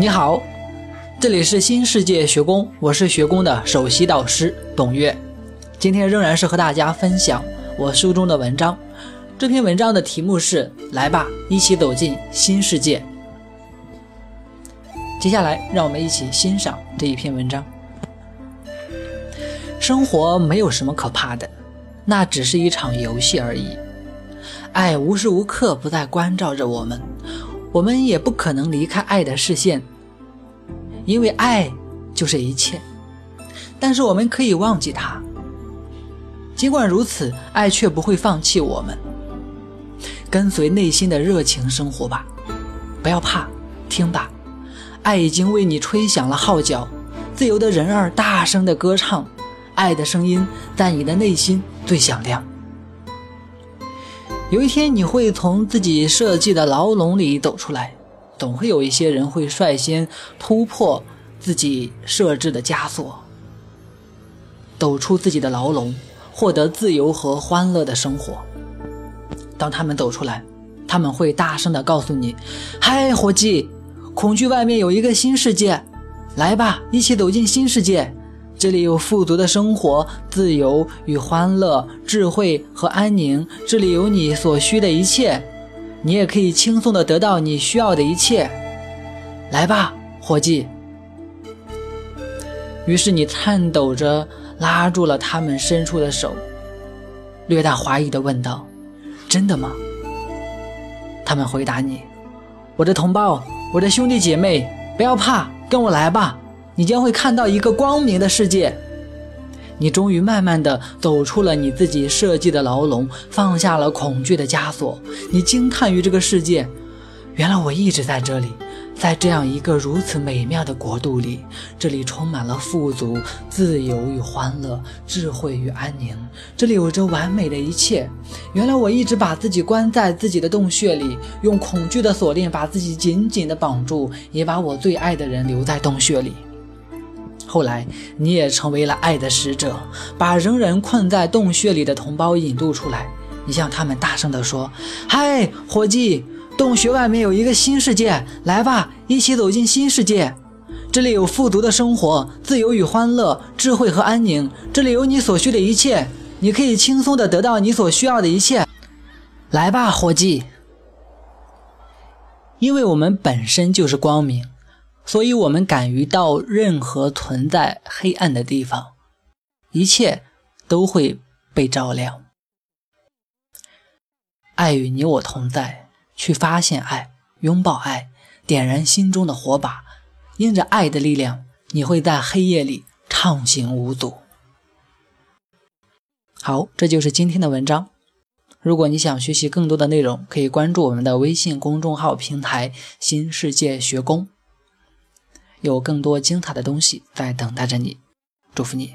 你好，这里是新世界学宫，我是学宫的首席导师董月。今天仍然是和大家分享我书中的文章。这篇文章的题目是“来吧，一起走进新世界”。接下来，让我们一起欣赏这一篇文章。生活没有什么可怕的，那只是一场游戏而已。爱无时无刻不在关照着我们。我们也不可能离开爱的视线，因为爱就是一切。但是我们可以忘记它。尽管如此，爱却不会放弃我们。跟随内心的热情生活吧，不要怕，听吧，爱已经为你吹响了号角。自由的人儿大声的歌唱，爱的声音在你的内心最响亮。有一天，你会从自己设计的牢笼里走出来。总会有一些人会率先突破自己设置的枷锁，走出自己的牢笼，获得自由和欢乐的生活。当他们走出来，他们会大声地告诉你：“嗨，伙计，恐惧外面有一个新世界，来吧，一起走进新世界。”这里有富足的生活、自由与欢乐、智慧和安宁。这里有你所需的一切，你也可以轻松地得到你需要的一切。来吧，伙计。于是你颤抖着拉住了他们伸出的手，略带怀疑地问道：“真的吗？”他们回答你：“我的同胞，我的兄弟姐妹，不要怕，跟我来吧。”你将会看到一个光明的世界。你终于慢慢的走出了你自己设计的牢笼，放下了恐惧的枷锁。你惊叹于这个世界，原来我一直在这里，在这样一个如此美妙的国度里。这里充满了富足、自由与欢乐，智慧与安宁。这里有着完美的一切。原来我一直把自己关在自己的洞穴里，用恐惧的锁链把自己紧紧的绑住，也把我最爱的人留在洞穴里。后来，你也成为了爱的使者，把仍然困在洞穴里的同胞引渡出来。你向他们大声地说：“嗨，伙计，洞穴外面有一个新世界，来吧，一起走进新世界。这里有富足的生活、自由与欢乐、智慧和安宁。这里有你所需的一切，你可以轻松地得到你所需要的一切。来吧，伙计，因为我们本身就是光明。”所以，我们敢于到任何存在黑暗的地方，一切都会被照亮。爱与你我同在，去发现爱，拥抱爱，点燃心中的火把。因着爱的力量，你会在黑夜里畅行无阻。好，这就是今天的文章。如果你想学习更多的内容，可以关注我们的微信公众号平台“新世界学宫”。有更多精彩的东西在等待着你，祝福你。